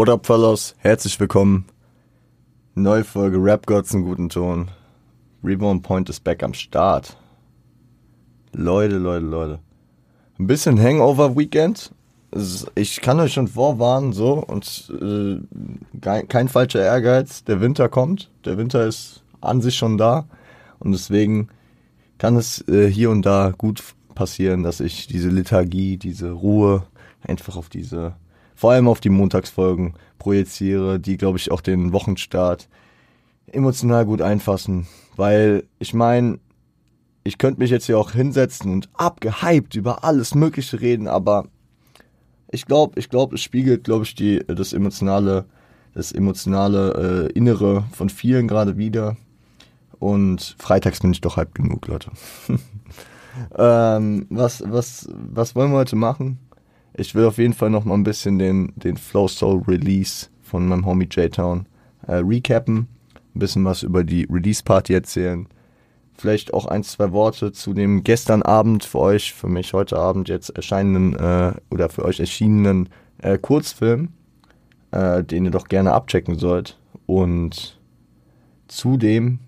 What up, fellas? Herzlich willkommen. Neue Folge Rap Gods in guten Ton. Reborn Point ist back am Start. Leute, Leute, Leute. Ein bisschen Hangover Weekend. Ich kann euch schon vorwarnen, so, und äh, kein, kein falscher Ehrgeiz. Der Winter kommt. Der Winter ist an sich schon da. Und deswegen kann es äh, hier und da gut passieren, dass ich diese Lethargie, diese Ruhe einfach auf diese vor allem auf die Montagsfolgen projiziere, die, glaube ich, auch den Wochenstart emotional gut einfassen. Weil ich meine, ich könnte mich jetzt hier auch hinsetzen und abgehypt über alles Mögliche reden, aber ich glaube, ich glaube, es spiegelt, glaube ich, die, das emotionale, das emotionale äh, Innere von vielen gerade wieder. Und freitags bin ich doch halb genug, Leute. ähm, was, was, was wollen wir heute machen? Ich will auf jeden Fall noch mal ein bisschen den, den Flow Soul Release von meinem Homie J-Town äh, recappen, ein bisschen was über die Release Party erzählen. Vielleicht auch ein, zwei Worte zu dem gestern Abend für euch, für mich heute Abend jetzt erscheinenden äh, oder für euch erschienenen äh, Kurzfilm, äh, den ihr doch gerne abchecken sollt. Und zudem,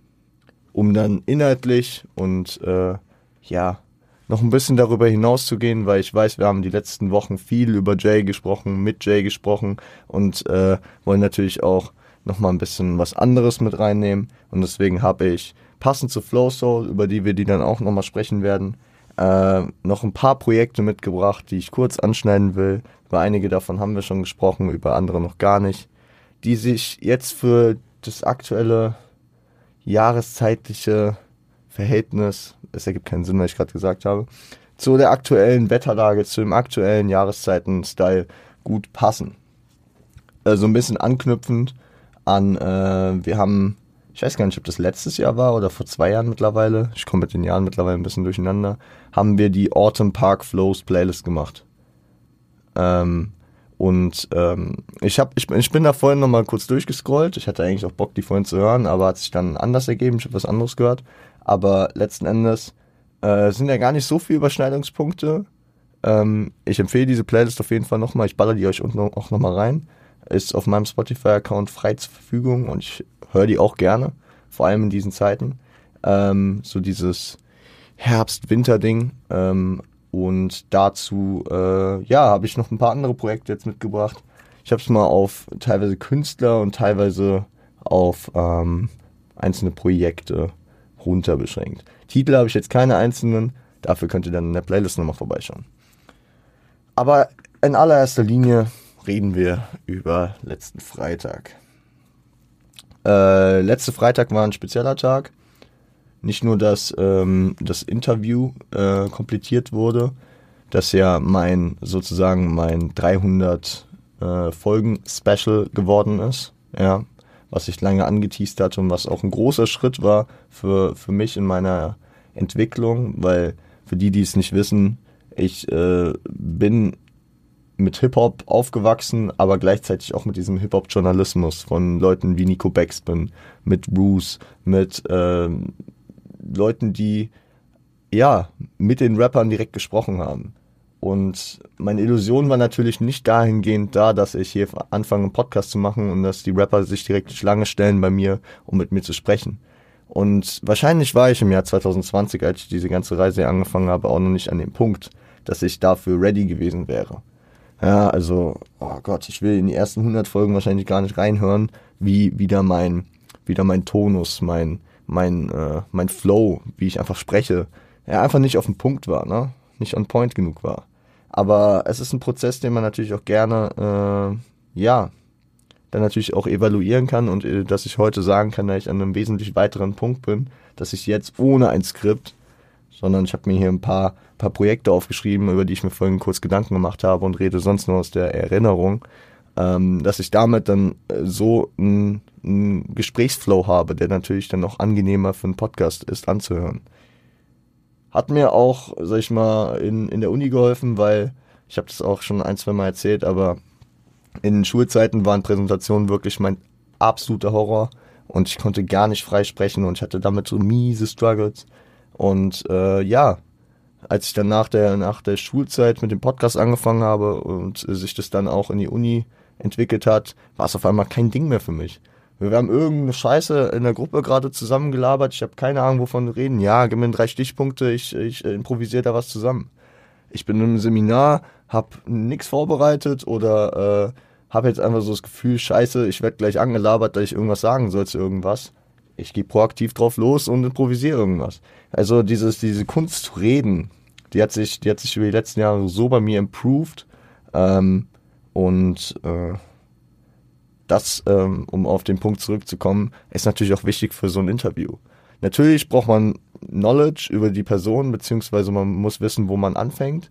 um dann inhaltlich und äh, ja, noch ein bisschen darüber hinaus zu gehen, weil ich weiß, wir haben die letzten Wochen viel über Jay gesprochen, mit Jay gesprochen und äh, wollen natürlich auch noch mal ein bisschen was anderes mit reinnehmen. Und deswegen habe ich passend zu Flow Soul, über die wir die dann auch noch mal sprechen werden, äh, noch ein paar Projekte mitgebracht, die ich kurz anschneiden will. Über einige davon haben wir schon gesprochen, über andere noch gar nicht, die sich jetzt für das aktuelle jahreszeitliche Verhältnis, es ergibt keinen Sinn, was ich gerade gesagt habe, zu der aktuellen Wetterlage, zu dem aktuellen Jahreszeiten-Style gut passen. Also ein bisschen anknüpfend an, äh, wir haben, ich weiß gar nicht, ob das letztes Jahr war oder vor zwei Jahren mittlerweile, ich komme mit den Jahren mittlerweile ein bisschen durcheinander, haben wir die Autumn Park Flows Playlist gemacht. Ähm, und ähm, ich, hab, ich, ich bin da vorhin nochmal kurz durchgescrollt. Ich hatte eigentlich auch Bock, die vorhin zu hören, aber hat sich dann anders ergeben. Ich habe was anderes gehört. Aber letzten Endes äh, sind ja gar nicht so viele Überschneidungspunkte. Ähm, ich empfehle diese Playlist auf jeden Fall nochmal. Ich baller die euch unten auch nochmal rein. Ist auf meinem Spotify-Account frei zur Verfügung und ich höre die auch gerne. Vor allem in diesen Zeiten. Ähm, so dieses Herbst-Winter-Ding. Ähm, und dazu, äh, ja, habe ich noch ein paar andere Projekte jetzt mitgebracht. Ich habe es mal auf teilweise Künstler und teilweise auf ähm, einzelne Projekte runter beschränkt. Titel habe ich jetzt keine einzelnen, dafür könnt ihr dann in der Playlist nochmal vorbeischauen. Aber in allererster Linie reden wir über letzten Freitag. Äh, letzte Freitag war ein spezieller Tag. Nicht nur, dass ähm, das Interview äh, komplettiert wurde, dass ja mein sozusagen mein 300 äh, Folgen Special geworden ist. Ja, was ich lange angeteased hatte und was auch ein großer Schritt war für, für mich in meiner Entwicklung, weil für die, die es nicht wissen, ich äh, bin mit Hip-Hop aufgewachsen, aber gleichzeitig auch mit diesem Hip-Hop-Journalismus von Leuten wie Nico Backspin, mit Bruce, mit äh, Leuten, die ja mit den Rappern direkt gesprochen haben. Und meine Illusion war natürlich nicht dahingehend da, dass ich hier anfange, einen Podcast zu machen und dass die Rapper sich direkt Schlange stellen bei mir, um mit mir zu sprechen. Und wahrscheinlich war ich im Jahr 2020, als ich diese ganze Reise angefangen habe, auch noch nicht an dem Punkt, dass ich dafür ready gewesen wäre. Ja, also, oh Gott, ich will in die ersten 100 Folgen wahrscheinlich gar nicht reinhören, wie wieder mein, wieder mein Tonus, mein, mein, äh, mein Flow, wie ich einfach spreche, ja, einfach nicht auf dem Punkt war, ne? Nicht on point genug war. Aber es ist ein Prozess, den man natürlich auch gerne, äh, ja, dann natürlich auch evaluieren kann und äh, dass ich heute sagen kann, dass ich an einem wesentlich weiteren Punkt bin, dass ich jetzt ohne ein Skript, sondern ich habe mir hier ein paar, paar Projekte aufgeschrieben, über die ich mir vorhin kurz Gedanken gemacht habe und rede sonst nur aus der Erinnerung, ähm, dass ich damit dann äh, so einen Gesprächsflow habe, der natürlich dann auch angenehmer für einen Podcast ist anzuhören. Hat mir auch, sag ich mal, in, in der Uni geholfen, weil ich habe das auch schon ein, zwei Mal erzählt, aber in Schulzeiten waren Präsentationen wirklich mein absoluter Horror und ich konnte gar nicht frei sprechen und ich hatte damit so miese Struggles. Und äh, ja, als ich dann nach der, nach der Schulzeit mit dem Podcast angefangen habe und sich das dann auch in die Uni entwickelt hat, war es auf einmal kein Ding mehr für mich. Wir haben irgendeine Scheiße in der Gruppe gerade zusammengelabert. Ich habe keine Ahnung, wovon wir reden. Ja, gib mir drei Stichpunkte, ich, ich improvisiere da was zusammen. Ich bin im Seminar, habe nichts vorbereitet oder äh, habe jetzt einfach so das Gefühl, scheiße, ich werde gleich angelabert, dass ich irgendwas sagen soll zu irgendwas. Ich gehe proaktiv drauf los und improvisiere irgendwas. Also dieses, diese Kunst zu reden, die hat sich, die hat sich über die letzten Jahre so bei mir improved. Ähm, und äh, das, ähm, um auf den Punkt zurückzukommen, ist natürlich auch wichtig für so ein Interview. Natürlich braucht man Knowledge über die Person, beziehungsweise man muss wissen, wo man anfängt.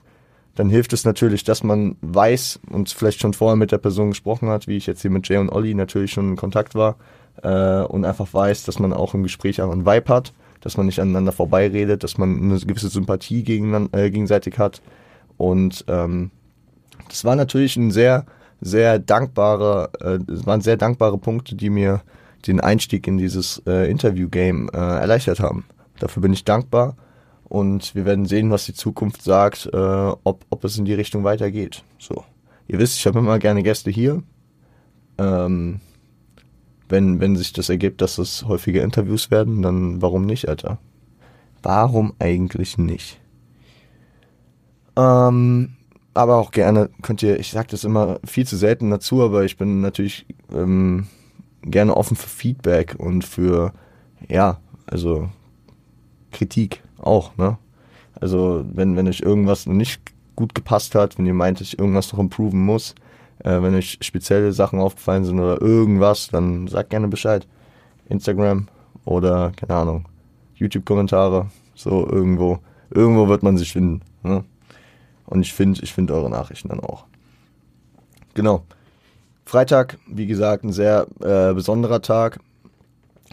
Dann hilft es natürlich, dass man weiß und vielleicht schon vorher mit der Person gesprochen hat, wie ich jetzt hier mit Jay und Olli natürlich schon in Kontakt war äh, und einfach weiß, dass man auch im Gespräch einen Vibe hat, dass man nicht aneinander vorbeiredet, dass man eine gewisse Sympathie gegen, äh, gegenseitig hat. Und ähm, das war natürlich ein sehr, sehr dankbarer, äh, waren sehr dankbare Punkte, die mir den Einstieg in dieses äh, Interview-Game äh, erleichtert haben. Dafür bin ich dankbar und wir werden sehen, was die Zukunft sagt, äh, ob, ob es in die Richtung weitergeht. So. Ihr wisst, ich habe immer gerne Gäste hier. Ähm, wenn, wenn sich das ergibt, dass es häufige Interviews werden, dann warum nicht, Alter? Warum eigentlich nicht? Ähm, aber auch gerne könnt ihr, ich sage das immer viel zu selten dazu, aber ich bin natürlich ähm, gerne offen für Feedback und für, ja, also Kritik auch, ne? Also wenn, wenn euch irgendwas noch nicht gut gepasst hat, wenn ihr meint, ich irgendwas noch improven muss, äh, wenn euch spezielle Sachen aufgefallen sind oder irgendwas, dann sagt gerne Bescheid. Instagram oder, keine Ahnung, YouTube-Kommentare, so irgendwo. Irgendwo wird man sich finden. Ne? Und ich finde ich finde eure Nachrichten dann auch. Genau. Freitag, wie gesagt, ein sehr äh, besonderer Tag.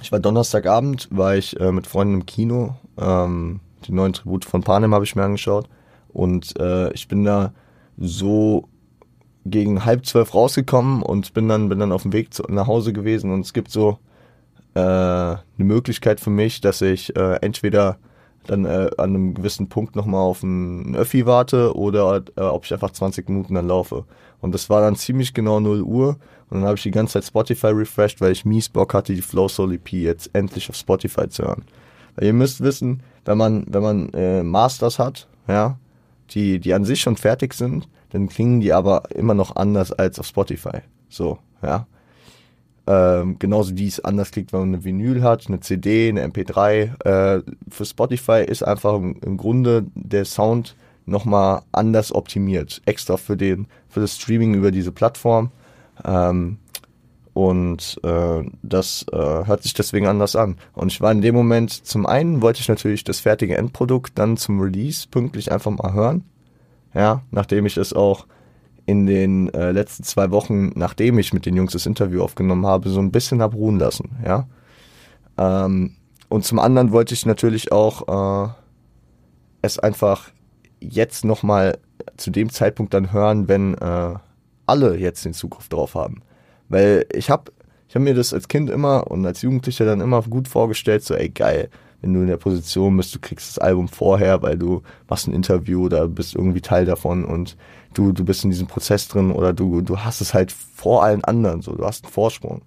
Ich war Donnerstagabend, war ich äh, mit Freunden im Kino. Ähm, die neuen Tribute von Panem habe ich mir angeschaut. Und äh, ich bin da so gegen halb zwölf rausgekommen und bin dann, bin dann auf dem Weg zu, nach Hause gewesen. Und es gibt so äh, eine Möglichkeit für mich, dass ich äh, entweder dann äh, an einem gewissen Punkt nochmal auf einen Öffi warte oder äh, ob ich einfach 20 Minuten dann laufe. Und das war dann ziemlich genau 0 Uhr und dann habe ich die ganze Zeit Spotify refreshed, weil ich mies Bock hatte, die Flow Soul EP jetzt endlich auf Spotify zu hören. Weil ihr müsst wissen, wenn man, wenn man äh, Masters hat, ja, die, die an sich schon fertig sind, dann klingen die aber immer noch anders als auf Spotify. So, ja. Ähm, genauso wie es anders klingt, wenn man eine Vinyl hat, eine CD, eine MP3. Äh, für Spotify ist einfach im, im Grunde der Sound nochmal anders optimiert. Extra für den, für das Streaming über diese Plattform. Ähm, und äh, das äh, hört sich deswegen anders an. Und ich war in dem Moment, zum einen wollte ich natürlich das fertige Endprodukt dann zum Release pünktlich einfach mal hören. Ja, nachdem ich es auch in den äh, letzten zwei Wochen, nachdem ich mit den Jungs das Interview aufgenommen habe, so ein bisschen hab ruhen lassen, ja. Ähm, und zum anderen wollte ich natürlich auch äh, es einfach jetzt nochmal zu dem Zeitpunkt dann hören, wenn äh, alle jetzt den Zugriff drauf haben. Weil ich habe ich hab mir das als Kind immer und als Jugendlicher dann immer gut vorgestellt, so ey geil, wenn du in der Position bist, du kriegst das Album vorher, weil du machst ein Interview oder bist irgendwie Teil davon und du, du bist in diesem Prozess drin oder du, du hast es halt vor allen anderen, so, du hast einen Vorsprung.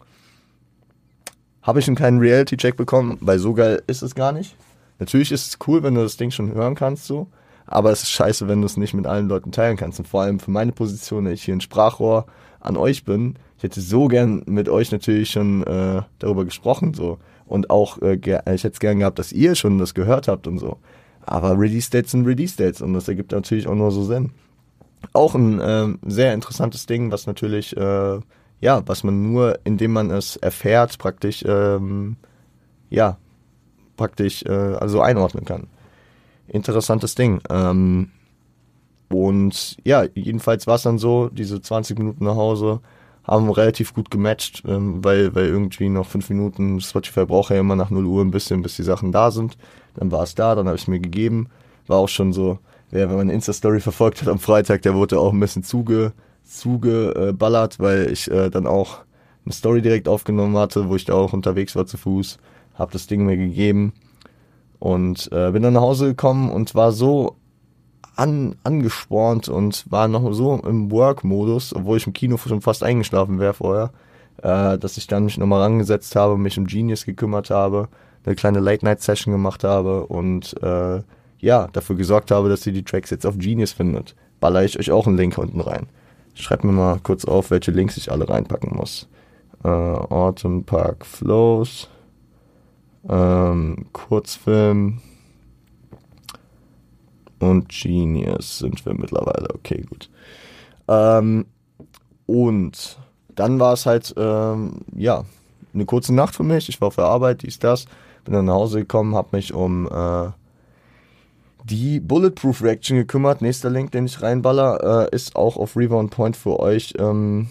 Habe ich einen kleinen Reality-Check bekommen, weil so geil ist es gar nicht. Natürlich ist es cool, wenn du das Ding schon hören kannst, so. Aber es ist scheiße, wenn du es nicht mit allen Leuten teilen kannst. Und vor allem für meine Position, wenn ich hier ein Sprachrohr an euch bin, ich hätte so gern mit euch natürlich schon äh, darüber gesprochen, so und auch, äh, ich hätte es gern gehabt, dass ihr schon das gehört habt und so. Aber Release Dates sind Release Dates und das ergibt natürlich auch nur so Sinn. Auch ein äh, sehr interessantes Ding, was natürlich, äh, ja, was man nur, indem man es erfährt, praktisch, ähm, ja, praktisch, äh, also einordnen kann. Interessantes Ding. Ähm, und ja, jedenfalls war es dann so, diese 20 Minuten nach Hause, haben relativ gut gematcht, ähm, weil, weil irgendwie noch fünf Minuten, Spotify braucht ja immer nach 0 Uhr ein bisschen, bis die Sachen da sind. Dann war es da, dann habe ich mir gegeben. War auch schon so, wer wenn man Insta-Story verfolgt hat am Freitag, der wurde auch ein bisschen zuge, zugeballert, weil ich äh, dann auch eine Story direkt aufgenommen hatte, wo ich da auch unterwegs war zu Fuß, habe das Ding mir gegeben und äh, bin dann nach Hause gekommen und war so an, angespornt und war noch so im Work-Modus, obwohl ich im Kino schon fast eingeschlafen wäre vorher, äh, dass ich dann mich nochmal rangesetzt habe, mich um Genius gekümmert habe, eine kleine Late-Night-Session gemacht habe und äh, ja, dafür gesorgt habe, dass ihr die Tracks jetzt auf Genius findet. Baller ich euch auch einen Link unten rein. Schreibt mir mal kurz auf, welche Links ich alle reinpacken muss. Äh, Autumn Park Flows, ähm, Kurzfilm, und Genius sind wir mittlerweile. Okay, gut. Ähm, und dann war es halt, ähm, ja, eine kurze Nacht für mich. Ich war auf der Arbeit, dies, das. Bin dann nach Hause gekommen, habe mich um äh, die Bulletproof Reaction gekümmert. Nächster Link, den ich reinballer, äh, ist auch auf Rebound Point für euch. Ähm,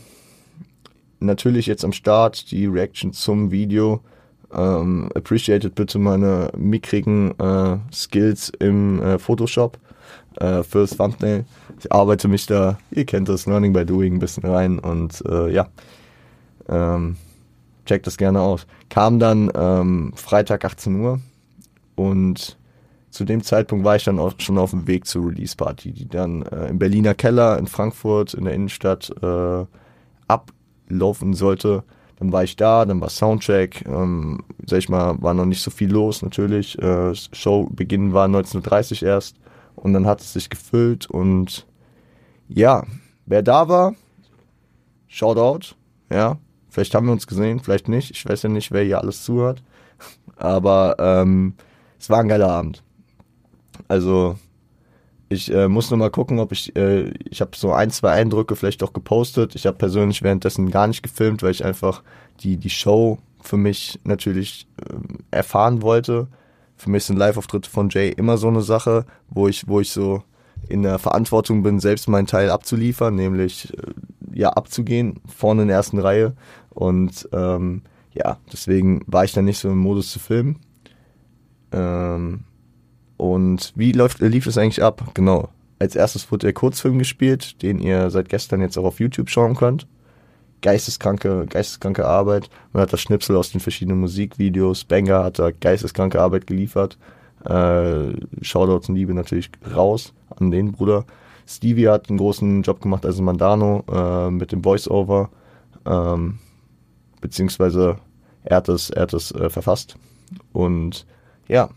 natürlich jetzt am Start die Reaction zum Video. Ähm, appreciated bitte meine mickrigen äh, Skills im äh, Photoshop äh, fürs Thumbnail. Ich arbeite mich da, ihr kennt das, Learning by Doing ein bisschen rein und äh, ja, ähm, checkt das gerne aus. Kam dann ähm, Freitag 18 Uhr und zu dem Zeitpunkt war ich dann auch schon auf dem Weg zur Release Party, die dann äh, im Berliner Keller in Frankfurt in der Innenstadt äh, ablaufen sollte. Dann war ich da, dann war Soundcheck, ähm, sag ich mal, war noch nicht so viel los natürlich. Äh, Showbeginn war 19.30 erst und dann hat es sich gefüllt und ja, wer da war, Shoutout, ja, vielleicht haben wir uns gesehen, vielleicht nicht, ich weiß ja nicht, wer hier alles zuhört, aber ähm, es war ein geiler Abend. Also ich äh, muss nur mal gucken, ob ich, äh, ich habe so ein, zwei Eindrücke vielleicht auch gepostet. Ich habe persönlich währenddessen gar nicht gefilmt, weil ich einfach die, die Show für mich natürlich äh, erfahren wollte. Für mich sind Live-Auftritte von Jay immer so eine Sache, wo ich, wo ich so in der Verantwortung bin, selbst meinen Teil abzuliefern, nämlich äh, ja abzugehen, vorne in der ersten Reihe. Und ähm, ja, deswegen war ich dann nicht so im Modus zu filmen. Ähm, und wie läuft, lief es eigentlich ab? Genau. Als erstes wurde der Kurzfilm gespielt, den ihr seit gestern jetzt auch auf YouTube schauen könnt. Geisteskranke, geisteskranke Arbeit. Man hat das Schnipsel aus den verschiedenen Musikvideos. Banger hat da geisteskranke Arbeit geliefert. Äh, Shoutouts und Liebe natürlich raus an den Bruder. Stevie hat einen großen Job gemacht als Mandano äh, mit dem Voice-Over. Ähm, beziehungsweise er hat es, er hat es äh, verfasst. Und ja,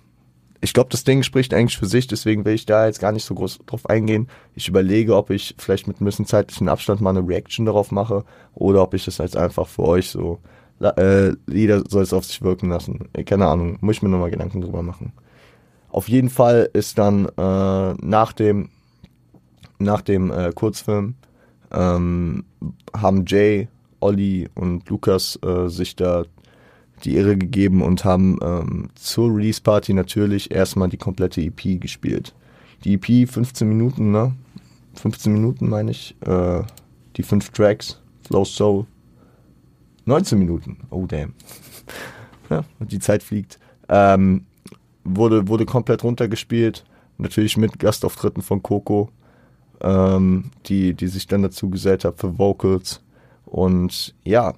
ich glaube, das Ding spricht eigentlich für sich, deswegen will ich da jetzt gar nicht so groß drauf eingehen. Ich überlege, ob ich vielleicht mit ein bisschen zeitlichen Abstand mal eine Reaction darauf mache oder ob ich das jetzt einfach für euch so, äh, jeder soll es auf sich wirken lassen. Äh, keine Ahnung, muss ich mir nochmal Gedanken drüber machen. Auf jeden Fall ist dann äh, nach dem, nach dem äh, Kurzfilm ähm, haben Jay, Olli und Lukas äh, sich da die Ehre gegeben und haben ähm, zur Release Party natürlich erstmal die komplette EP gespielt. Die EP 15 Minuten, ne? 15 Minuten meine ich. Äh, die fünf Tracks, Flow Soul. 19 Minuten. Oh damn. ja, die Zeit fliegt. Ähm, wurde, wurde komplett runtergespielt. Natürlich mit Gastauftritten von Coco, ähm, die, die sich dann dazu gesellt hat für Vocals. Und ja,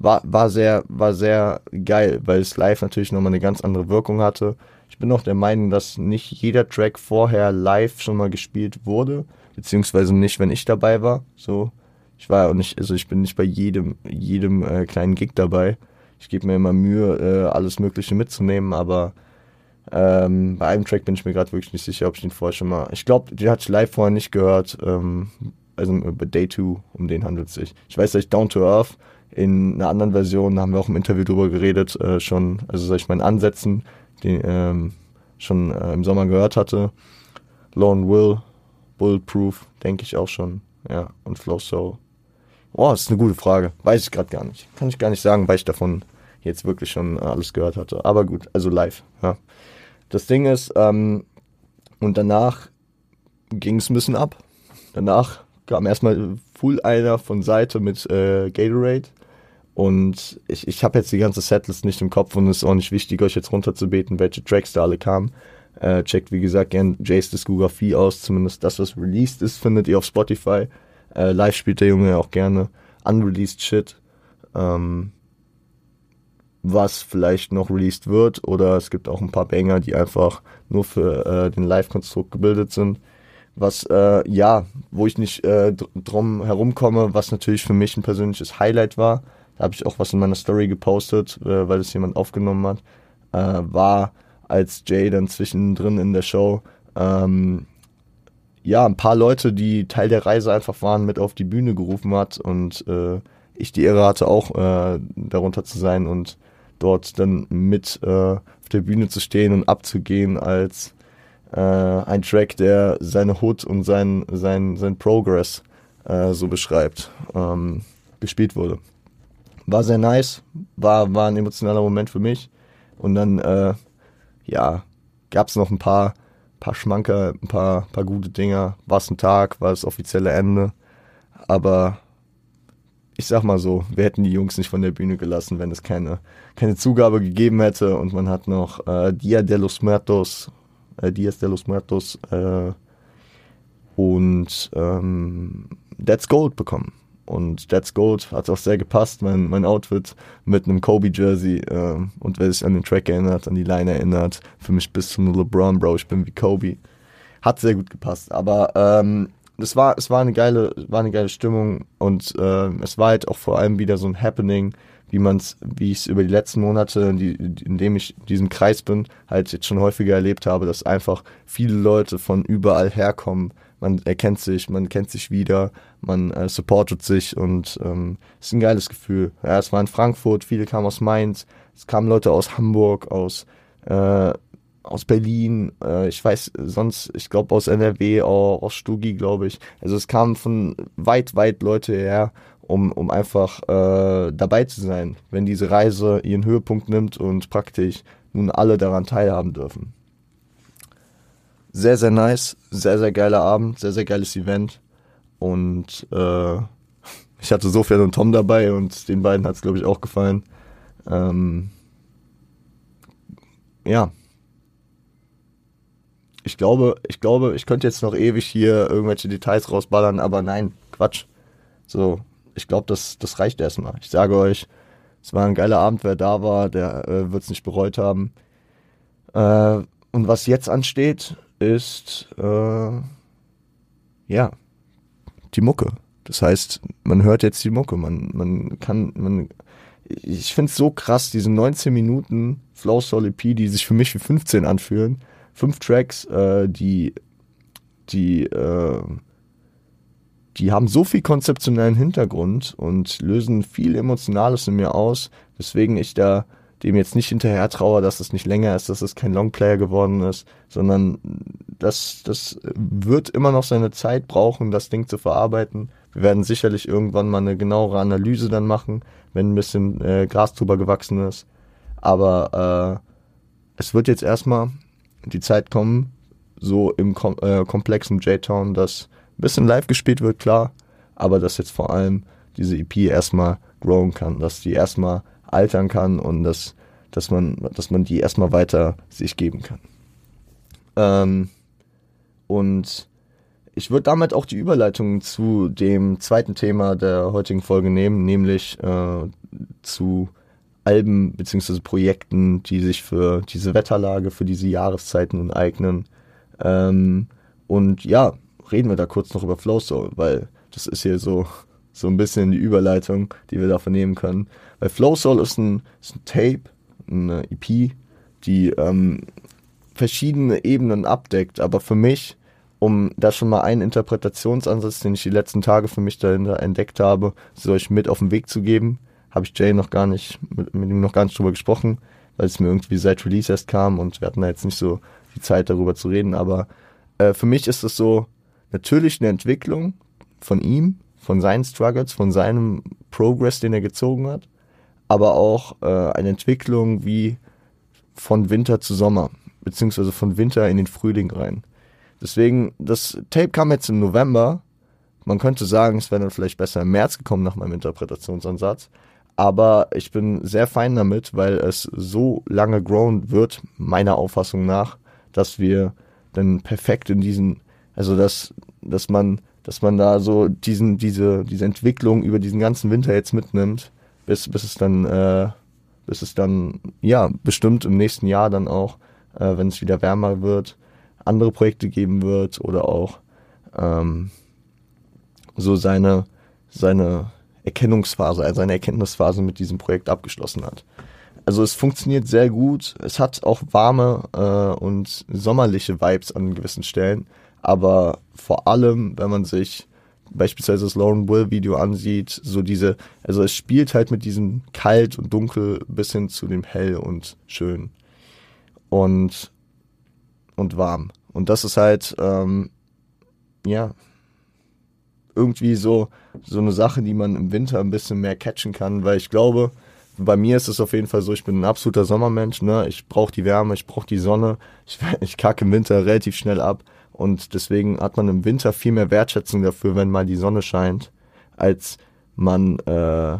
war, war sehr, war sehr geil, weil es live natürlich nochmal eine ganz andere Wirkung hatte. Ich bin auch der Meinung, dass nicht jeder Track vorher live schon mal gespielt wurde, beziehungsweise nicht, wenn ich dabei war. So, ich war auch nicht, also ich bin nicht bei jedem, jedem äh, kleinen Gig dabei. Ich gebe mir immer Mühe, äh, alles Mögliche mitzunehmen, aber ähm, bei einem Track bin ich mir gerade wirklich nicht sicher, ob ich den vorher schon mal. Ich glaube, den hatte ich live vorher nicht gehört. Ähm, also bei Day 2, um den handelt es sich. Ich weiß, dass ich Down to Earth in einer anderen Version, haben wir auch im Interview drüber geredet, äh, schon, also sag ich mal in Ansätzen, die ähm, schon äh, im Sommer gehört hatte. Lone Will, Bulletproof, denke ich auch schon, ja, und Flow Soul. Oh, das ist eine gute Frage. Weiß ich gerade gar nicht. Kann ich gar nicht sagen, weil ich davon jetzt wirklich schon alles gehört hatte. Aber gut, also live, ja. Das Ding ist, ähm, und danach ging es ein bisschen ab. Danach kam erstmal Full einer von Seite mit äh, Gatorade. Und ich, ich habe jetzt die ganze Setlist nicht im Kopf und es ist auch nicht wichtig, euch jetzt runterzubeten, welche Tracks da alle kamen. Äh, checkt, wie gesagt, gern Jays Diskografie aus. Zumindest das, was released ist, findet ihr auf Spotify. Äh, live spielt der Junge auch gerne. Unreleased Shit. Ähm, was vielleicht noch released wird oder es gibt auch ein paar Banger, die einfach nur für äh, den Live-Konstrukt gebildet sind. Was, äh, ja, wo ich nicht äh, drum herumkomme, was natürlich für mich ein persönliches Highlight war, da habe ich auch was in meiner Story gepostet, äh, weil es jemand aufgenommen hat, äh, war, als Jay dann zwischendrin in der Show ähm, ja, ein paar Leute, die Teil der Reise einfach waren, mit auf die Bühne gerufen hat und äh, ich die Ehre hatte, auch äh, darunter zu sein und dort dann mit äh, auf der Bühne zu stehen und abzugehen als äh, ein Track, der seine Hood und sein, sein, sein Progress so beschreibt, ähm, gespielt wurde. War sehr nice, war, war ein emotionaler Moment für mich. Und dann, äh, ja, gab es noch ein paar, paar Schmanker, ein paar, paar gute Dinger. War es ein Tag, war das offizielle Ende. Aber ich sag mal so, wir hätten die Jungs nicht von der Bühne gelassen, wenn es keine, keine Zugabe gegeben hätte. Und man hat noch äh, Dia de los Muertos, äh, Dias de los Muertos äh, und ähm, That's Gold bekommen. Und That's Gold hat auch sehr gepasst, mein, mein Outfit mit einem Kobe-Jersey. Äh, und wer sich an den Track erinnert, an die Line erinnert, für mich bis zum LeBron, Bro, ich bin wie Kobe. Hat sehr gut gepasst. Aber ähm, es war, es war eine geile, war eine geile Stimmung und äh, es war halt auch vor allem wieder so ein Happening, wie man es, wie ich es über die letzten Monate, in, die, in dem ich in diesem Kreis bin, halt jetzt schon häufiger erlebt habe, dass einfach viele Leute von überall herkommen. Man erkennt sich, man kennt sich wieder, man äh, supportet sich und ähm, ist ein geiles Gefühl. Ja, es war in Frankfurt, viele kamen aus Mainz, es kamen Leute aus Hamburg, aus äh, aus Berlin, äh, ich weiß sonst, ich glaube aus NRW, auch aus Stugi, glaube ich. Also es kamen von weit, weit Leute her, um, um einfach äh, dabei zu sein, wenn diese Reise ihren Höhepunkt nimmt und praktisch nun alle daran teilhaben dürfen. Sehr, sehr nice, sehr, sehr geiler Abend, sehr, sehr geiles Event. Und äh, ich hatte Sofian und Tom dabei und den beiden hat es, glaube ich, auch gefallen. Ähm, ja, ich glaube, ich glaube, ich könnte jetzt noch ewig hier irgendwelche Details rausballern, aber nein, Quatsch. So, ich glaube, das, das reicht erstmal. Ich sage euch, es war ein geiler Abend, wer da war, der äh, wird es nicht bereut haben. Äh, und was jetzt ansteht, ist äh, ja die Mucke. Das heißt, man hört jetzt die Mucke, man, man kann, man, ich finde es so krass, diese 19 Minuten Flow Soul EP, die sich für mich wie 15 anfühlen, fünf Tracks, äh, die, die, äh, die haben so viel konzeptionellen Hintergrund und lösen viel Emotionales in mir aus, weswegen ich da dem jetzt nicht hinterher traue, dass es nicht länger ist, dass es kein Longplayer geworden ist, sondern das, das wird immer noch seine Zeit brauchen, das Ding zu verarbeiten. Wir werden sicherlich irgendwann mal eine genauere Analyse dann machen, wenn ein bisschen äh, Gras drüber gewachsen ist. Aber äh, es wird jetzt erstmal die Zeit kommen, so im Kom äh, komplexen J-Town, dass ein bisschen live gespielt wird, klar, aber dass jetzt vor allem diese EP erstmal growen kann, dass die erstmal altern kann und dass, dass, man, dass man die erstmal weiter sich geben kann. Ähm, und ich würde damit auch die Überleitung zu dem zweiten Thema der heutigen Folge nehmen, nämlich äh, zu Alben bzw. Projekten, die sich für diese Wetterlage, für diese Jahreszeiten nun eignen. Ähm, und ja, reden wir da kurz noch über Flow Soul, weil das ist hier so, so ein bisschen die Überleitung, die wir davon nehmen können. Weil Flow Soul ist ein, ist ein Tape, eine EP, die ähm, verschiedene Ebenen abdeckt, aber für mich, um da schon mal einen Interpretationsansatz, den ich die letzten Tage für mich dahinter entdeckt habe, soll ich mit auf den Weg zu geben, habe ich Jay noch gar nicht, mit, mit, ihm noch gar nicht drüber gesprochen, weil es mir irgendwie seit Release erst kam und wir hatten da jetzt nicht so die Zeit darüber zu reden. Aber äh, für mich ist es so natürlich eine Entwicklung von ihm, von seinen Struggles, von seinem Progress, den er gezogen hat, aber auch äh, eine Entwicklung wie von Winter zu Sommer, beziehungsweise von Winter in den Frühling rein. Deswegen, das Tape kam jetzt im November. Man könnte sagen, es wäre dann vielleicht besser im März gekommen nach meinem Interpretationsansatz. Aber ich bin sehr fein damit, weil es so lange grown wird, meiner Auffassung nach, dass wir dann perfekt in diesen, also dass, dass man, dass man da so diesen, diese, diese Entwicklung über diesen ganzen Winter jetzt mitnimmt, bis, bis es dann, äh, bis es dann, ja, bestimmt im nächsten Jahr dann auch, äh, wenn es wieder wärmer wird, andere Projekte geben wird oder auch ähm, so seine, seine Erkennungsphase, also seine Erkenntnisphase mit diesem Projekt abgeschlossen hat. Also es funktioniert sehr gut. Es hat auch warme äh, und sommerliche Vibes an gewissen Stellen. Aber vor allem, wenn man sich beispielsweise das Lauren Will Video ansieht, so diese, also es spielt halt mit diesem kalt und dunkel bis hin zu dem hell und schön und und warm. Und das ist halt ähm, ja irgendwie so so eine Sache, die man im Winter ein bisschen mehr catchen kann, weil ich glaube, bei mir ist es auf jeden Fall so, ich bin ein absoluter Sommermensch, ne? Ich brauche die Wärme, ich brauche die Sonne. Ich, ich kacke im Winter relativ schnell ab und deswegen hat man im Winter viel mehr Wertschätzung dafür, wenn mal die Sonne scheint, als man äh,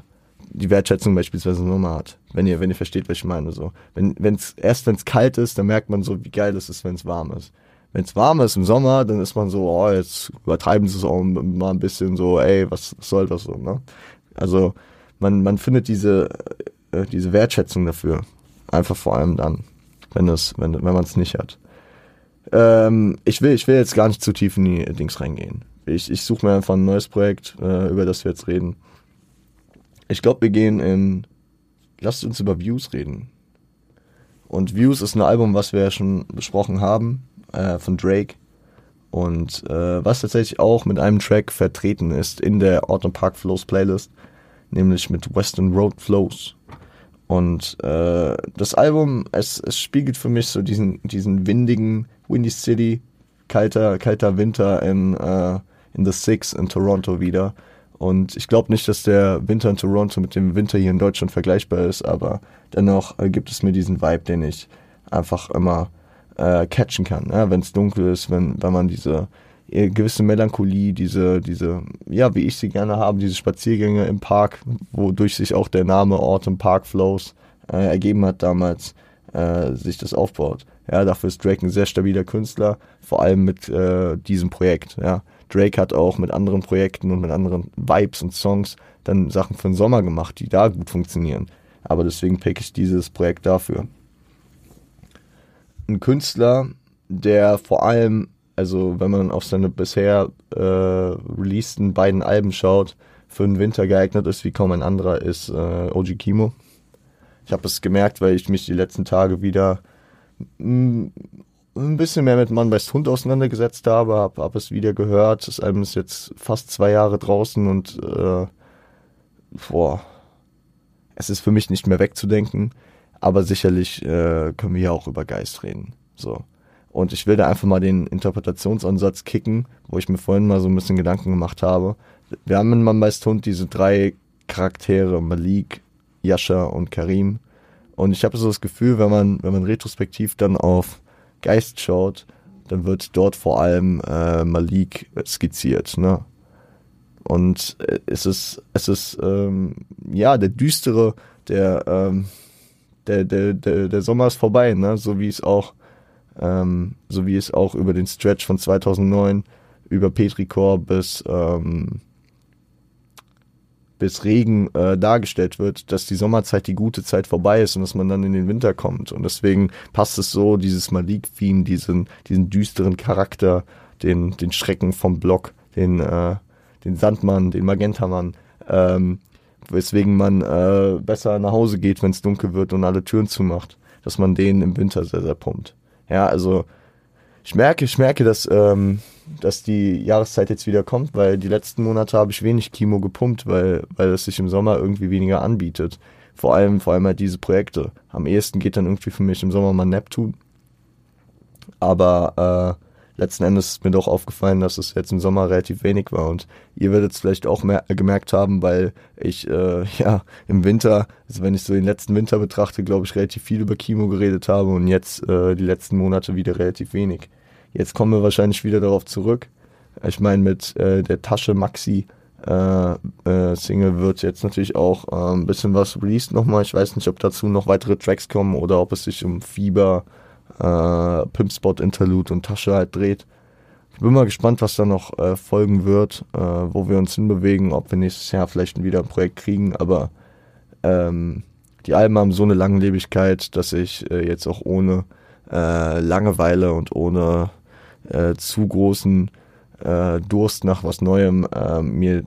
die Wertschätzung beispielsweise im Sommer hat. Wenn ihr, wenn ihr versteht, was ich meine. So. Wenn, wenn's, erst wenn es kalt ist, dann merkt man so, wie geil es ist, wenn es warm ist. Wenn es warm ist im Sommer, dann ist man so, oh, jetzt übertreiben sie es auch mal ein bisschen so, ey, was, was soll das so, ne? Also man, man findet diese, äh, diese Wertschätzung dafür. Einfach vor allem dann, wenn es, wenn, wenn man es nicht hat. Ähm, ich will, ich will jetzt gar nicht zu tief in die Dings reingehen. Ich, ich suche mir einfach ein neues Projekt, äh, über das wir jetzt reden. Ich glaube, wir gehen in, lasst uns über Views reden. Und Views ist ein Album, was wir ja schon besprochen haben, äh, von Drake. Und äh, was tatsächlich auch mit einem Track vertreten ist in der Autumn Park Flows Playlist nämlich mit Western Road Flows. Und äh, das Album, es, es spiegelt für mich so diesen, diesen windigen Windy City, kalter, kalter Winter in, äh, in The Six in Toronto wieder. Und ich glaube nicht, dass der Winter in Toronto mit dem Winter hier in Deutschland vergleichbar ist, aber dennoch äh, gibt es mir diesen Vibe, den ich einfach immer äh, catchen kann. Ja? Wenn es dunkel ist, wenn, wenn man diese gewisse Melancholie, diese, diese, ja, wie ich sie gerne habe, diese Spaziergänge im Park, wodurch sich auch der Name Autumn Park Flows äh, ergeben hat damals, äh, sich das aufbaut. Ja, dafür ist Drake ein sehr stabiler Künstler, vor allem mit äh, diesem Projekt. Ja, Drake hat auch mit anderen Projekten und mit anderen Vibes und Songs dann Sachen für den Sommer gemacht, die da gut funktionieren. Aber deswegen pick ich dieses Projekt dafür. Ein Künstler, der vor allem also wenn man auf seine bisher äh, releaseden beiden Alben schaut, für den Winter geeignet ist wie kaum ein anderer, ist äh, OG Kimo. Ich habe es gemerkt, weil ich mich die letzten Tage wieder ein bisschen mehr mit Mann beißt Hund auseinandergesetzt habe, habe hab es wieder gehört. Das Album ist jetzt fast zwei Jahre draußen und äh, boah, es ist für mich nicht mehr wegzudenken. Aber sicherlich äh, können wir ja auch über Geist reden. So. Und ich will da einfach mal den Interpretationsansatz kicken, wo ich mir vorhin mal so ein bisschen Gedanken gemacht habe. Wir haben in Man Hund diese drei Charaktere, Malik, Yasha und Karim. Und ich habe so das Gefühl, wenn man, wenn man retrospektiv dann auf Geist schaut, dann wird dort vor allem äh, Malik skizziert. Ne? Und äh, es ist, es ist ähm, ja der düstere, der, ähm, der, der, der, der Sommer ist vorbei, ne? so wie es auch ähm, so wie es auch über den Stretch von 2009 über Petricor bis ähm, bis Regen äh, dargestellt wird, dass die Sommerzeit die gute Zeit vorbei ist und dass man dann in den Winter kommt. Und deswegen passt es so, dieses Malik-Theme, diesen, diesen düsteren Charakter, den, den Schrecken vom Block, den, äh, den Sandmann, den Magentamann, ähm, weswegen man äh, besser nach Hause geht, wenn es dunkel wird und alle Türen zumacht, dass man den im Winter sehr, sehr pumpt. Ja, also ich merke, ich merke, dass, ähm, dass die Jahreszeit jetzt wieder kommt, weil die letzten Monate habe ich wenig Kimo gepumpt, weil, weil es sich im Sommer irgendwie weniger anbietet. Vor allem, vor allem halt diese Projekte. Am ehesten geht dann irgendwie für mich im Sommer mal Neptun. Aber äh, letzten Endes ist mir doch aufgefallen, dass es jetzt im Sommer relativ wenig war. Und ihr werdet es vielleicht auch mehr, gemerkt haben, weil ich äh, ja im Winter, also wenn ich so den letzten Winter betrachte, glaube ich, relativ viel über Kimo geredet habe und jetzt äh, die letzten Monate wieder relativ wenig. Jetzt kommen wir wahrscheinlich wieder darauf zurück. Ich meine, mit äh, der Tasche Maxi äh, äh, Single wird jetzt natürlich auch äh, ein bisschen was released nochmal. Ich weiß nicht, ob dazu noch weitere Tracks kommen oder ob es sich um Fieber äh, Pimpspot Interlude und Tasche halt dreht. Ich bin mal gespannt, was da noch äh, folgen wird, äh, wo wir uns hinbewegen, ob wir nächstes Jahr vielleicht wieder ein Projekt kriegen, aber ähm, die Alben haben so eine Langlebigkeit, dass ich äh, jetzt auch ohne äh, Langeweile und ohne äh, zu großen äh, Durst nach was Neuem äh, mir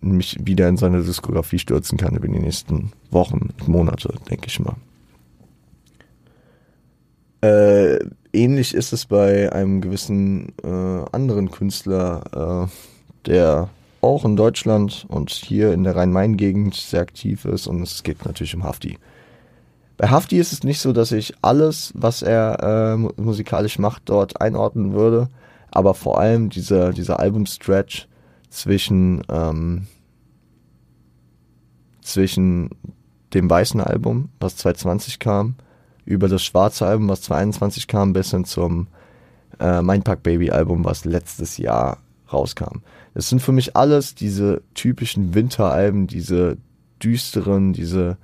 mich wieder in seine Diskografie stürzen kann über die nächsten Wochen, Monate, denke ich mal. Äh, ähnlich ist es bei einem gewissen äh, anderen Künstler, äh, der auch in Deutschland und hier in der Rhein-Main-Gegend sehr aktiv ist und es geht natürlich um Hafti. Bei Hafti ist es nicht so, dass ich alles, was er äh, musikalisch macht, dort einordnen würde, aber vor allem dieser, dieser Album-Stretch zwischen, ähm, zwischen dem weißen Album, was 2020 kam, über das schwarze Album, was 2021 kam, bis hin zum äh, Mindpack Baby Album, was letztes Jahr rauskam. Das sind für mich alles diese typischen Winteralben, diese düsteren, diese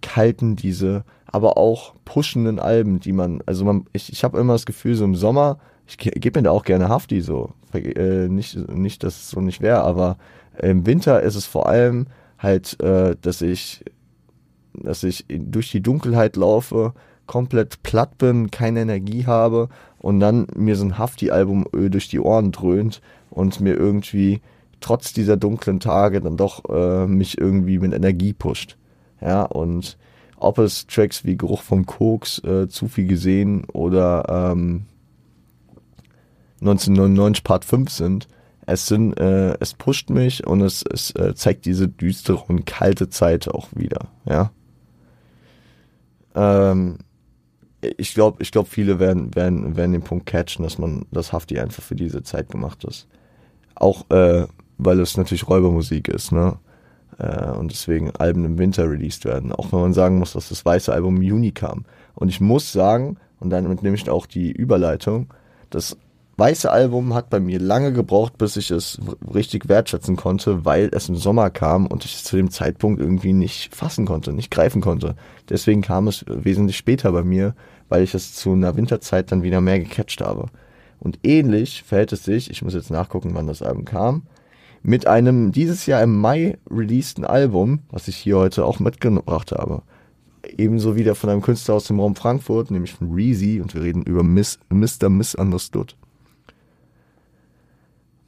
kalten, diese aber auch pushenden Alben, die man, also man, ich, ich habe immer das Gefühl, so im Sommer, ich gebe mir da auch gerne Hafti so, äh, nicht, nicht, dass es so nicht wäre, aber im Winter ist es vor allem halt, äh, dass ich, dass ich durch die Dunkelheit laufe, komplett platt bin, keine Energie habe und dann mir so ein Hafti-Album durch die Ohren dröhnt und mir irgendwie trotz dieser dunklen Tage dann doch äh, mich irgendwie mit Energie pusht. Ja, und ob es Tracks wie Geruch von Koks, äh, zu viel gesehen oder ähm, 1999 Part 5 sind, es sind, äh, es pusht mich und es, es äh, zeigt diese düstere und kalte Zeit auch wieder, ja. Ähm, ich glaube, ich glaube, viele werden, werden, werden den Punkt catchen, dass man das Hafti einfach für diese Zeit gemacht ist. Auch äh, weil es natürlich Räubermusik ist, ne? Äh, und deswegen Alben im Winter released werden. Auch wenn man sagen muss, dass das weiße Album im Juni kam. Und ich muss sagen, und damit nehme ich auch die Überleitung, das weiße Album hat bei mir lange gebraucht, bis ich es richtig wertschätzen konnte, weil es im Sommer kam und ich es zu dem Zeitpunkt irgendwie nicht fassen konnte, nicht greifen konnte. Deswegen kam es wesentlich später bei mir, weil ich es zu einer Winterzeit dann wieder mehr gecatcht habe. Und ähnlich verhält es sich, ich muss jetzt nachgucken, wann das Album kam, mit einem dieses Jahr im Mai releaseden Album, was ich hier heute auch mitgebracht habe. Ebenso wieder von einem Künstler aus dem Raum Frankfurt, nämlich von Reezy, und wir reden über Miss, Mr. Misunderstood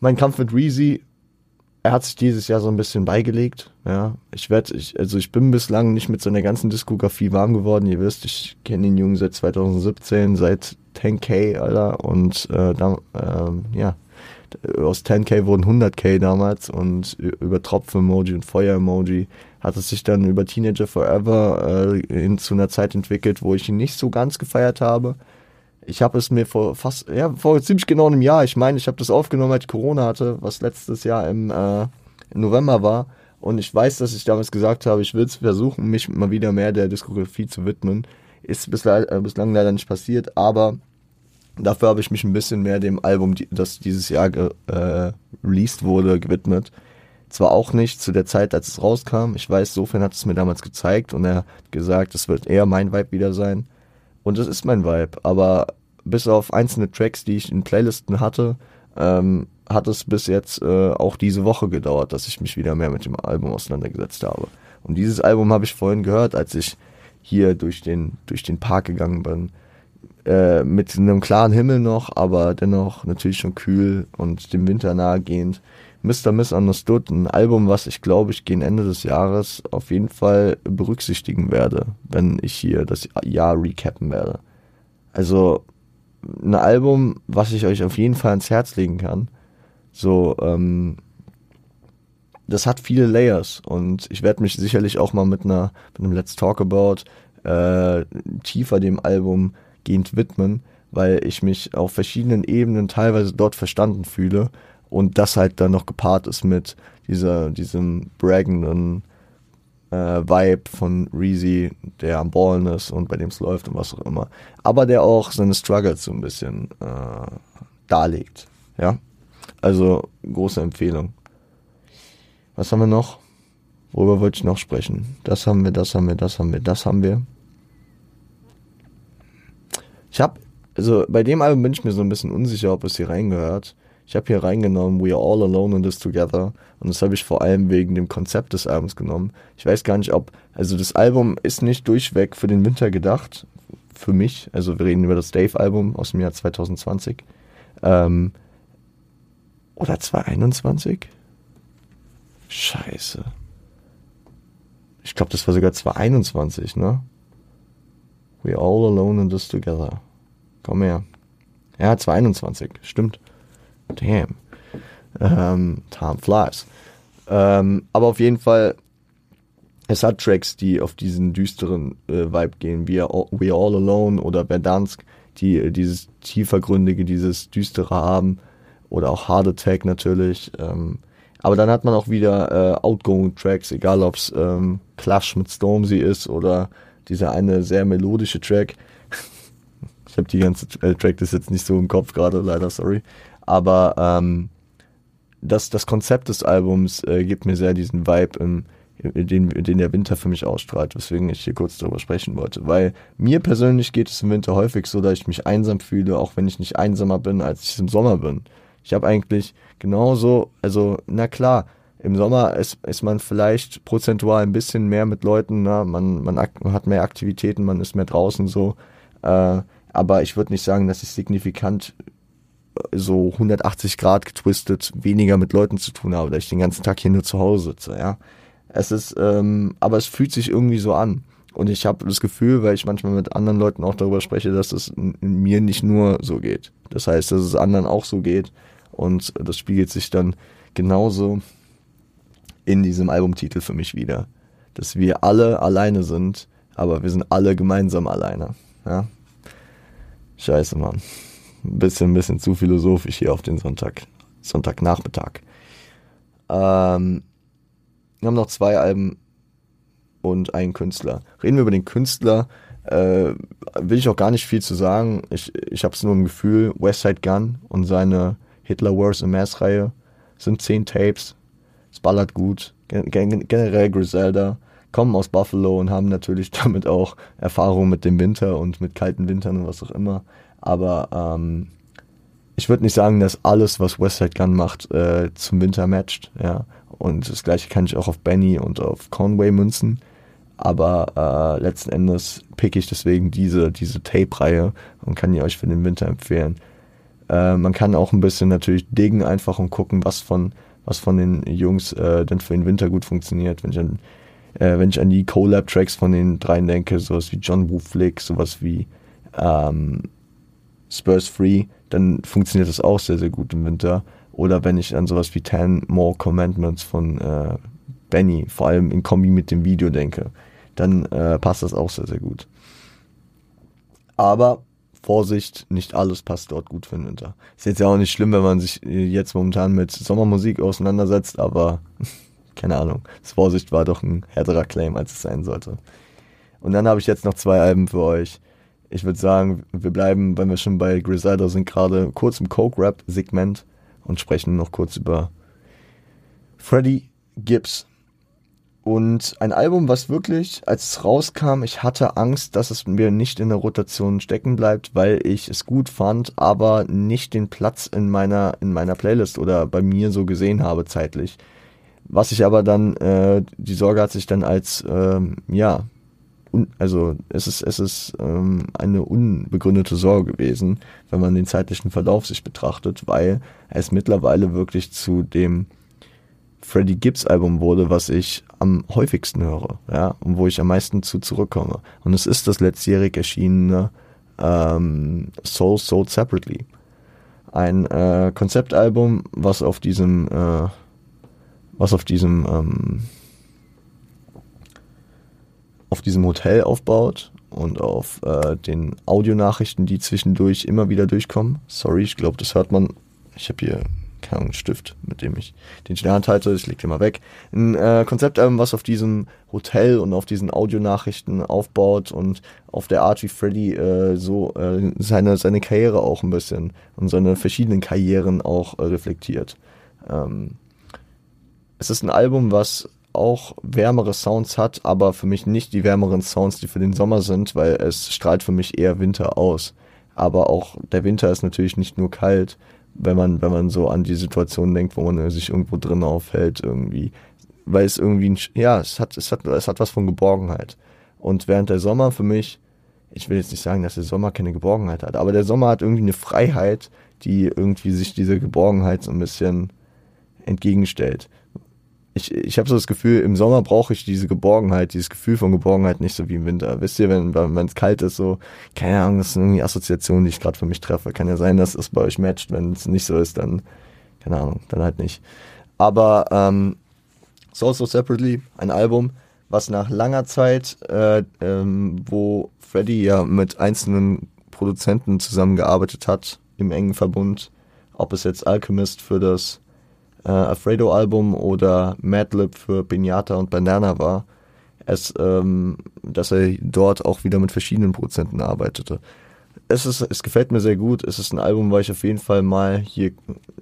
mein Kampf mit Reezy, er hat sich dieses Jahr so ein bisschen beigelegt. Ja, ich werde, ich, also ich bin bislang nicht mit seiner ganzen Diskografie warm geworden. Ihr wisst, ich kenne den Jungen seit 2017, seit 10k, Alter, und äh, da, äh, ja, aus 10k wurden 100k damals und über Tropfen-Emoji und Feuer-Emoji hat es sich dann über Teenager Forever äh, hin zu einer Zeit entwickelt, wo ich ihn nicht so ganz gefeiert habe. Ich habe es mir vor fast, ja, vor ziemlich genau einem Jahr, ich meine, ich habe das aufgenommen, als ich Corona hatte, was letztes Jahr im, äh, November war. Und ich weiß, dass ich damals gesagt habe, ich will es versuchen, mich mal wieder mehr der Diskografie zu widmen. Ist bislang, äh, bislang leider nicht passiert, aber dafür habe ich mich ein bisschen mehr dem Album, das dieses Jahr äh, released wurde, gewidmet. Zwar auch nicht zu der Zeit, als es rauskam. Ich weiß, sofern hat es mir damals gezeigt und er hat gesagt, es wird eher mein Vibe wieder sein. Und das ist mein Vibe. Aber bis auf einzelne Tracks, die ich in Playlisten hatte, ähm, hat es bis jetzt äh, auch diese Woche gedauert, dass ich mich wieder mehr mit dem Album auseinandergesetzt habe. Und dieses Album habe ich vorhin gehört, als ich hier durch den, durch den Park gegangen bin. Äh, mit einem klaren Himmel noch, aber dennoch natürlich schon kühl und dem Winter nahegehend. Mr. Misunderstood, ein Album, was ich glaube ich gegen Ende des Jahres auf jeden Fall berücksichtigen werde, wenn ich hier das Jahr recappen werde. Also ein Album, was ich euch auf jeden Fall ans Herz legen kann. So, ähm, das hat viele Layers und ich werde mich sicherlich auch mal mit einer mit einem Let's Talk About äh, tiefer dem Album gehend widmen, weil ich mich auf verschiedenen Ebenen teilweise dort verstanden fühle und das halt dann noch gepaart ist mit dieser, diesem braggenden äh, Vibe von Reezy, der am Ballen ist und bei dem es läuft und was auch immer. Aber der auch seine Struggles so ein bisschen äh, darlegt. Ja. Also große Empfehlung. Was haben wir noch? Worüber wollte ich noch sprechen? Das haben wir, das haben wir, das haben wir, das haben wir. Ich habe, also bei dem Album bin ich mir so ein bisschen unsicher, ob es hier reingehört. Ich habe hier reingenommen We Are All Alone in This Together und das habe ich vor allem wegen dem Konzept des Albums genommen. Ich weiß gar nicht, ob, also das Album ist nicht durchweg für den Winter gedacht, für mich. Also wir reden über das Dave-Album aus dem Jahr 2020. Ähm, oder 2021? Scheiße. Ich glaube, das war sogar 2021, ne? We all alone in this together. Komm her. Ja, 2021, stimmt. Damn. Ähm, time flies. Ähm, aber auf jeden Fall, es hat Tracks, die auf diesen düsteren äh, Vibe gehen, wie We All Alone oder Verdansk, die äh, dieses tiefergründige, dieses düstere haben. Oder auch Hard Attack natürlich. Ähm, aber dann hat man auch wieder äh, Outgoing Tracks, egal ob es ähm, Clash mit Stormzy ist oder dieser eine sehr melodische Track. ich habe die ganze äh, Track das jetzt nicht so im Kopf gerade, leider, sorry. Aber ähm, das, das Konzept des Albums äh, gibt mir sehr diesen Vibe, im, den, den der Winter für mich ausstrahlt, weswegen ich hier kurz darüber sprechen wollte. Weil mir persönlich geht es im Winter häufig so, dass ich mich einsam fühle, auch wenn ich nicht einsamer bin, als ich im Sommer bin. Ich habe eigentlich genauso, also na klar, im Sommer ist, ist man vielleicht prozentual ein bisschen mehr mit Leuten, ne? man, man, man hat mehr Aktivitäten, man ist mehr draußen so. Äh, aber ich würde nicht sagen, dass ich signifikant so 180 Grad getwistet weniger mit Leuten zu tun habe, da ich den ganzen Tag hier nur zu Hause sitze, ja. Es ist, ähm, aber es fühlt sich irgendwie so an. Und ich habe das Gefühl, weil ich manchmal mit anderen Leuten auch darüber spreche, dass es mir nicht nur so geht. Das heißt, dass es anderen auch so geht. Und das spiegelt sich dann genauso in diesem Albumtitel für mich wieder. Dass wir alle alleine sind, aber wir sind alle gemeinsam alleine. Ja? Scheiße, Mann. Ein bisschen, ein bisschen zu philosophisch hier auf den Sonntag. Sonntagnachmittag. Ähm, wir haben noch zwei Alben und einen Künstler. Reden wir über den Künstler. Äh, will ich auch gar nicht viel zu sagen. Ich, ich habe es nur im Gefühl, Westside Gun und seine Hitler Wars in Mass Reihe sind zehn Tapes. Es ballert gut. Gen generell Griselda kommen aus Buffalo und haben natürlich damit auch Erfahrung mit dem Winter und mit kalten Wintern und was auch immer. Aber ähm, ich würde nicht sagen, dass alles, was Westside Gun macht, äh, zum Winter matcht. Ja. Und das gleiche kann ich auch auf Benny und auf Conway münzen. Aber äh, letzten Endes pick ich deswegen diese, diese Tape-Reihe und kann die euch für den Winter empfehlen. Äh, man kann auch ein bisschen natürlich diggen einfach und gucken, was von, was von den Jungs äh, denn für den Winter gut funktioniert. Wenn ich an, äh, wenn ich an die Collab-Tracks von den dreien denke, sowas wie John Woo Flick, sowas wie ähm, Spurs Free, dann funktioniert das auch sehr, sehr gut im Winter. Oder wenn ich an sowas wie Ten More Commandments von äh, Benny, vor allem in Kombi mit dem Video denke, dann äh, passt das auch sehr, sehr gut. Aber Vorsicht, nicht alles passt dort gut für den Winter. Ist jetzt ja auch nicht schlimm, wenn man sich jetzt momentan mit Sommermusik auseinandersetzt, aber keine Ahnung. Das Vorsicht war doch ein härterer Claim, als es sein sollte. Und dann habe ich jetzt noch zwei Alben für euch. Ich würde sagen, wir bleiben, wenn wir schon bei Griselda sind, gerade kurz im Coke-Rap-Segment und sprechen noch kurz über Freddie Gibbs. Und ein Album, was wirklich, als es rauskam, ich hatte Angst, dass es mir nicht in der Rotation stecken bleibt, weil ich es gut fand, aber nicht den Platz in meiner, in meiner Playlist oder bei mir so gesehen habe zeitlich. Was ich aber dann, äh, die Sorge hat sich dann als, ähm, ja, un, also es ist, es ist ähm, eine unbegründete Sorge gewesen, wenn man den zeitlichen Verlauf sich betrachtet, weil es mittlerweile wirklich zu dem Freddie Gibbs Album wurde, was ich am häufigsten höre, ja, und wo ich am meisten zu zurückkomme. Und es ist das letztjährig erschienene ähm, Soul Sold Separately. Ein äh, Konzeptalbum, was auf diesem, äh, was auf diesem, ähm, auf diesem Hotel aufbaut und auf äh, den Audionachrichten, die zwischendurch immer wieder durchkommen. Sorry, ich glaube, das hört man. Ich habe hier keine Ahnung, Stift, mit dem ich den in der Hand halte, ich leg den mal weg. Ein äh, Konzeptalbum, was auf diesem Hotel und auf diesen Audionachrichten aufbaut und auf der Art, wie Freddy äh, so äh, seine, seine Karriere auch ein bisschen und seine verschiedenen Karrieren auch äh, reflektiert. Ähm, es ist ein Album, was auch wärmere Sounds hat, aber für mich nicht die wärmeren Sounds, die für den Sommer sind, weil es strahlt für mich eher Winter aus. Aber auch der Winter ist natürlich nicht nur kalt, wenn man, wenn man so an die Situation denkt, wo man sich irgendwo drin aufhält, irgendwie. Weil es irgendwie, ein, ja, es hat, es hat, es hat was von Geborgenheit. Und während der Sommer für mich, ich will jetzt nicht sagen, dass der Sommer keine Geborgenheit hat, aber der Sommer hat irgendwie eine Freiheit, die irgendwie sich dieser Geborgenheit so ein bisschen entgegenstellt ich, ich habe so das Gefühl, im Sommer brauche ich diese Geborgenheit, dieses Gefühl von Geborgenheit nicht so wie im Winter. Wisst ihr, wenn es kalt ist, so, keine Ahnung, das sind irgendwie Assoziationen, die ich gerade für mich treffe. Kann ja sein, dass es bei euch matcht. Wenn es nicht so ist, dann, keine Ahnung, dann halt nicht. Aber ähm, Soul So Separately, ein Album, was nach langer Zeit, äh, ähm, wo Freddy ja mit einzelnen Produzenten zusammengearbeitet hat, im engen Verbund, ob es jetzt Alchemist für das äh, Alfredo-Album oder Madlib für Pinata und Banana war, es, ähm, dass er dort auch wieder mit verschiedenen Produzenten arbeitete. Es, ist, es gefällt mir sehr gut. Es ist ein Album, weil ich auf jeden Fall mal hier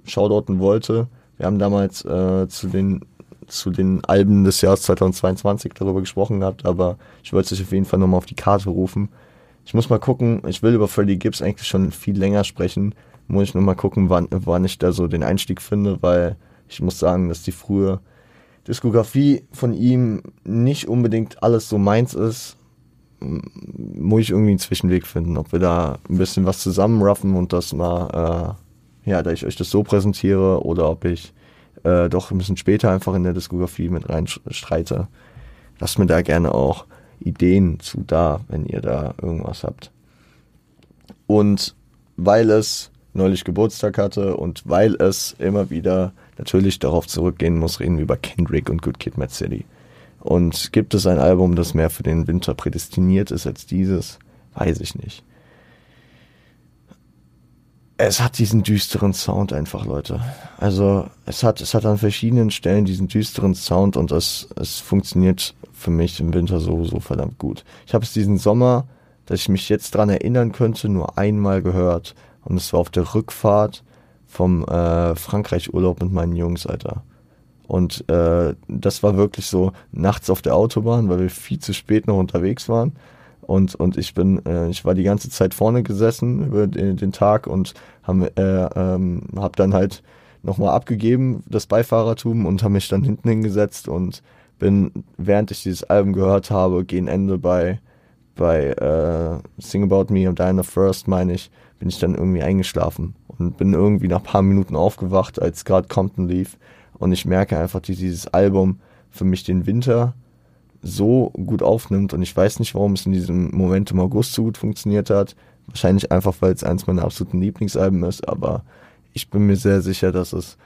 shoutouten wollte. Wir haben damals äh, zu den zu den Alben des Jahres 2022 darüber gesprochen gehabt, aber ich wollte es auf jeden Fall nochmal auf die Karte rufen. Ich muss mal gucken, ich will über Freddie Gibbs eigentlich schon viel länger sprechen. Muss ich nur mal gucken, wann, wann ich da so den Einstieg finde, weil ich muss sagen, dass die frühe Diskografie von ihm nicht unbedingt alles so meins ist. Muss ich irgendwie einen Zwischenweg finden, ob wir da ein bisschen was zusammenraffen und das mal, äh, ja, da ich euch das so präsentiere oder ob ich äh, doch ein bisschen später einfach in der Diskografie mit reinstreite. Lasst mir da gerne auch Ideen zu da, wenn ihr da irgendwas habt. Und weil es neulich Geburtstag hatte und weil es immer wieder natürlich darauf zurückgehen muss, reden wir über Kendrick und Good Kid, Mad City. Und gibt es ein Album, das mehr für den Winter prädestiniert ist als dieses? Weiß ich nicht. Es hat diesen düsteren Sound einfach, Leute. Also es hat, es hat an verschiedenen Stellen diesen düsteren Sound und es, es funktioniert für mich im Winter so, so verdammt gut. Ich habe es diesen Sommer, dass ich mich jetzt dran erinnern könnte, nur einmal gehört. Und es war auf der Rückfahrt vom äh, Frankreich-Urlaub mit meinen Jungs, Alter. Und äh, das war wirklich so nachts auf der Autobahn, weil wir viel zu spät noch unterwegs waren. Und, und ich bin, äh, ich war die ganze Zeit vorne gesessen über den, den Tag und haben, äh, ähm, hab dann halt nochmal abgegeben, das Beifahrertum, und habe mich dann hinten hingesetzt und bin, während ich dieses Album gehört habe, gegen Ende bei, bei äh, Sing About Me und Diana First, meine ich, bin ich dann irgendwie eingeschlafen und bin irgendwie nach paar Minuten aufgewacht, als gerade Compton lief. Und ich merke einfach, dass dieses Album für mich den Winter so gut aufnimmt. Und ich weiß nicht, warum es in diesem Moment im August so gut funktioniert hat. Wahrscheinlich einfach, weil es eins meiner absoluten Lieblingsalben ist. Aber ich bin mir sehr sicher, dass es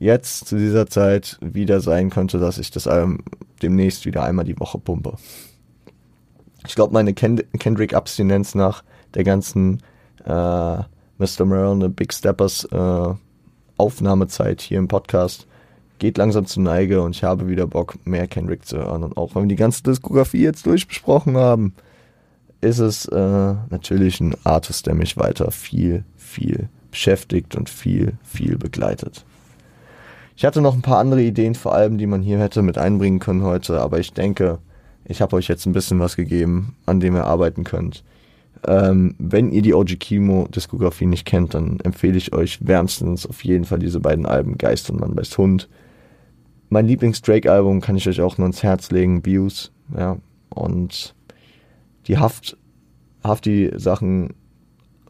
jetzt zu dieser Zeit wieder sein könnte, dass ich das Album demnächst wieder einmal die Woche pumpe. Ich glaube, meine Kend Kendrick-Abstinenz nach der ganzen Mr. Merrill, eine Big Steppers äh, Aufnahmezeit hier im Podcast geht langsam zu Neige und ich habe wieder Bock, mehr Kendrick zu hören. Und auch wenn wir die ganze Diskografie jetzt durchbesprochen haben, ist es äh, natürlich ein Artist, der mich weiter viel, viel beschäftigt und viel, viel begleitet. Ich hatte noch ein paar andere Ideen vor allem, die man hier hätte mit einbringen können heute, aber ich denke, ich habe euch jetzt ein bisschen was gegeben, an dem ihr arbeiten könnt. Ähm, wenn ihr die OG Kimo Diskografie nicht kennt, dann empfehle ich euch wärmstens auf jeden Fall diese beiden Alben, Geist und Mann beißt Hund. Mein Lieblings-Drake-Album kann ich euch auch nur ins Herz legen, Views, ja. Und die Haft, Hafti-Sachen,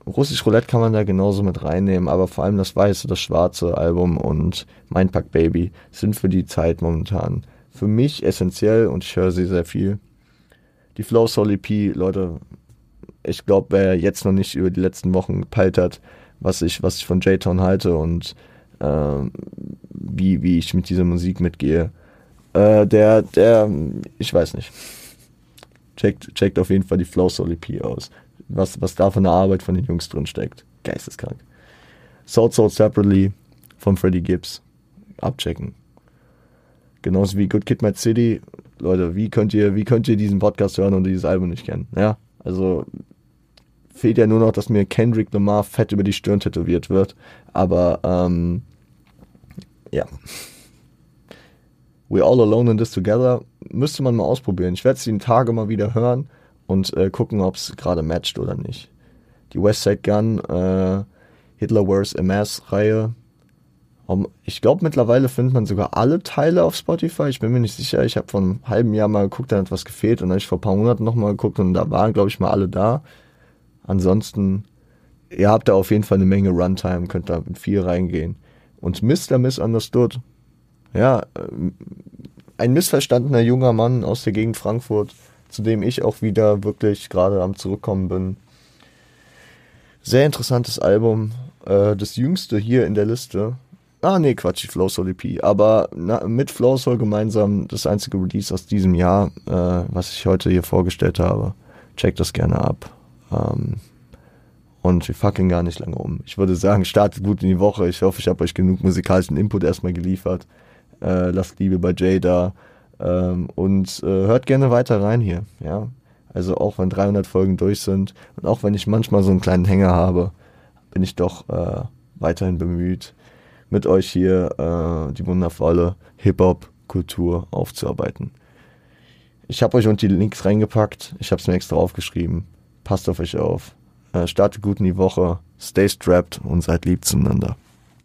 Russisch Roulette kann man da genauso mit reinnehmen, aber vor allem das weiße, das schwarze Album und Mindpack Baby sind für die Zeit momentan für mich essentiell und ich höre sie sehr viel. Die Flow Soul EP, Leute, ich glaube, wer jetzt noch nicht über die letzten Wochen gepeilt hat, was ich, was ich von J-Town halte und äh, wie, wie ich mit dieser Musik mitgehe, äh, der, der, ich weiß nicht. Checkt, checkt auf jeden Fall die Flow Soul EP aus. Was, was da von der Arbeit von den Jungs drin steckt. Geisteskrank. Soul Soul Separately von Freddie Gibbs. Abchecken. Genauso wie Good Kid Mad City. Leute, wie könnt ihr, wie könnt ihr diesen Podcast hören und dieses Album nicht kennen? Ja, also fehlt ja nur noch, dass mir Kendrick Lamar fett über die Stirn tätowiert wird. Aber ähm, ja. We're all alone in this together. Müsste man mal ausprobieren. Ich werde es die Tage mal wieder hören und äh, gucken, ob es gerade matcht oder nicht. Die Westside Gun, äh, Hitler Wears a Mask Reihe. Ich glaube, mittlerweile findet man sogar alle Teile auf Spotify. Ich bin mir nicht sicher. Ich habe vor einem halben Jahr mal geguckt, da hat was gefehlt. Und dann habe ich vor ein paar Monaten nochmal geguckt und da waren, glaube ich, mal alle da. Ansonsten, ihr habt da auf jeden Fall eine Menge Runtime, könnt da mit viel reingehen. Und Mr. Misunderstood. Ja, ähm, ein missverstandener junger Mann aus der Gegend Frankfurt, zu dem ich auch wieder wirklich gerade am Zurückkommen bin. Sehr interessantes Album. Äh, das jüngste hier in der Liste. Ah, nee, Quatsch, die Flow Soul EP. Aber na, mit Flow Soul gemeinsam das einzige Release aus diesem Jahr, äh, was ich heute hier vorgestellt habe. Checkt das gerne ab. Ähm, und wir fucking gar nicht lange um. Ich würde sagen, startet gut in die Woche. Ich hoffe, ich habe euch genug musikalischen Input erstmal geliefert. Äh, lasst Liebe bei Jay da. Ähm, und äh, hört gerne weiter rein hier. Ja, also auch wenn 300 Folgen durch sind und auch wenn ich manchmal so einen kleinen Hänger habe, bin ich doch äh, weiterhin bemüht, mit euch hier äh, die wundervolle Hip-Hop-Kultur aufzuarbeiten. Ich habe euch unten die Links reingepackt. Ich habe es mir extra aufgeschrieben. Passt auf euch auf. Äh, startet gut in die Woche. Stay strapped und seid lieb zueinander.